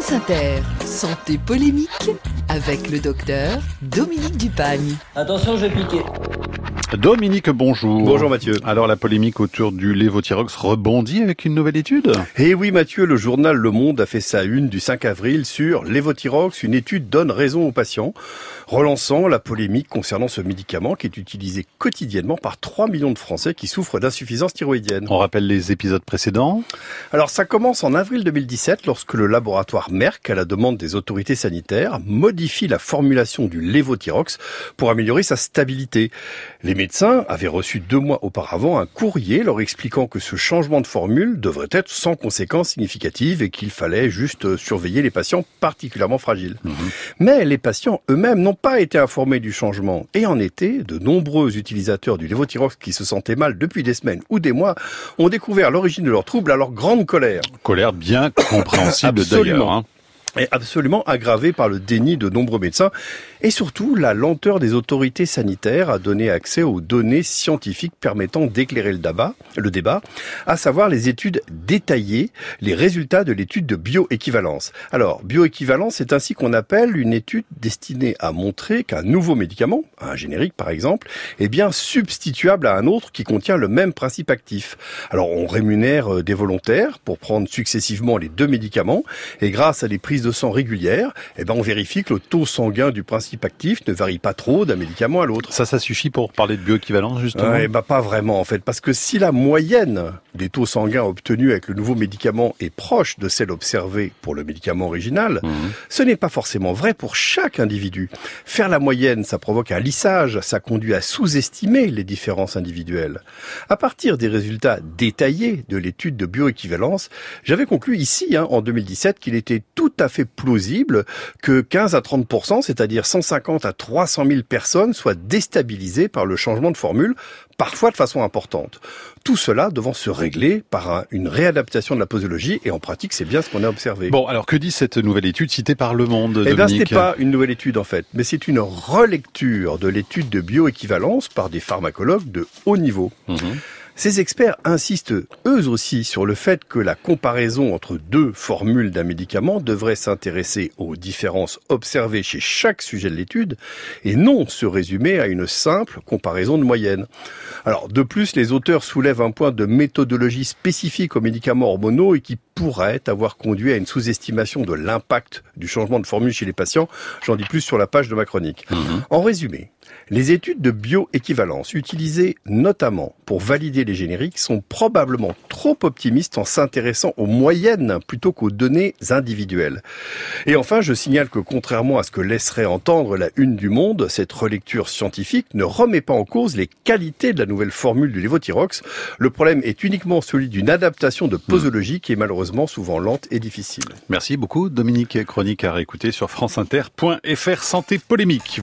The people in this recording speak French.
Santé polémique avec le docteur Dominique Dupagne. Attention, je vais piquer. Dominique, bonjour. Bonjour Mathieu. Alors la polémique autour du lévothyrox rebondit avec une nouvelle étude Eh oui Mathieu, le journal Le Monde a fait sa une du 5 avril sur lévothyrox, une étude donne raison aux patients, relançant la polémique concernant ce médicament qui est utilisé quotidiennement par 3 millions de Français qui souffrent d'insuffisance thyroïdienne. On rappelle les épisodes précédents Alors ça commence en avril 2017 lorsque le laboratoire Merck, à la demande des autorités sanitaires, modifie la formulation du lévothyrox pour améliorer sa stabilité. Les médecins avaient reçu deux mois auparavant un courrier leur expliquant que ce changement de formule devrait être sans conséquences significatives et qu'il fallait juste surveiller les patients particulièrement fragiles. Mais les patients eux-mêmes n'ont pas été informés du changement et en été, de nombreux utilisateurs du lévothyrox qui se sentaient mal depuis des semaines ou des mois ont découvert l'origine de leurs troubles à leur grande colère. Colère bien compréhensible d'ailleurs. Hein est absolument aggravé par le déni de nombreux médecins et surtout la lenteur des autorités sanitaires à donner accès aux données scientifiques permettant d'éclairer le débat, le débat, à savoir les études détaillées, les résultats de l'étude de bioéquivalence. Alors, bioéquivalence, c'est ainsi qu'on appelle une étude destinée à montrer qu'un nouveau médicament, un générique par exemple, est bien substituable à un autre qui contient le même principe actif. Alors, on rémunère euh, des volontaires pour prendre successivement les deux médicaments et grâce à des prises de sang régulières, eh ben, on vérifie que le taux sanguin du principe actif ne varie pas trop d'un médicament à l'autre. Ça, ça suffit pour parler de bioéquivalence, justement eh ben, Pas vraiment, en fait, parce que si la moyenne des taux sanguins obtenus avec le nouveau médicament est proche de celle observée pour le médicament original, mmh. ce n'est pas forcément vrai pour chaque individu. Faire la moyenne, ça provoque un lissage, ça conduit à sous-estimer les différences individuelles. À partir des résultats détaillés de l'étude de bioéquivalence, j'avais conclu ici, hein, en 2017, qu'il était tout à fait plausible que 15 à 30 c'est-à-dire 150 à 300 000 personnes, soient déstabilisées par le changement de formule, parfois de façon importante. Tout cela devant se régler par une réadaptation de la posologie, et en pratique, c'est bien ce qu'on a observé. Bon, alors que dit cette nouvelle étude citée par Le Monde Eh bien, ce n'est pas une nouvelle étude en fait, mais c'est une relecture de l'étude de bioéquivalence par des pharmacologues de haut niveau. Mmh. Ces experts insistent eux aussi sur le fait que la comparaison entre deux formules d'un médicament devrait s'intéresser aux différences observées chez chaque sujet de l'étude et non se résumer à une simple comparaison de moyenne. Alors de plus, les auteurs soulèvent un point de méthodologie spécifique aux médicaments hormonaux et qui pourrait avoir conduit à une sous-estimation de l'impact du changement de formule chez les patients. J'en dis plus sur la page de ma chronique. Mmh. En résumé, les études de bioéquivalence utilisées notamment pour valider les génériques sont probablement trop optimistes en s'intéressant aux moyennes plutôt qu'aux données individuelles. Et enfin, je signale que contrairement à ce que laisserait entendre la une du monde, cette relecture scientifique ne remet pas en cause les qualités de la nouvelle formule du lévothyrox. Le problème est uniquement celui d'une adaptation de posologie qui est souvent lente et difficile. Merci beaucoup Dominique Chronique à réécouter sur franceinter.fr santé polémique.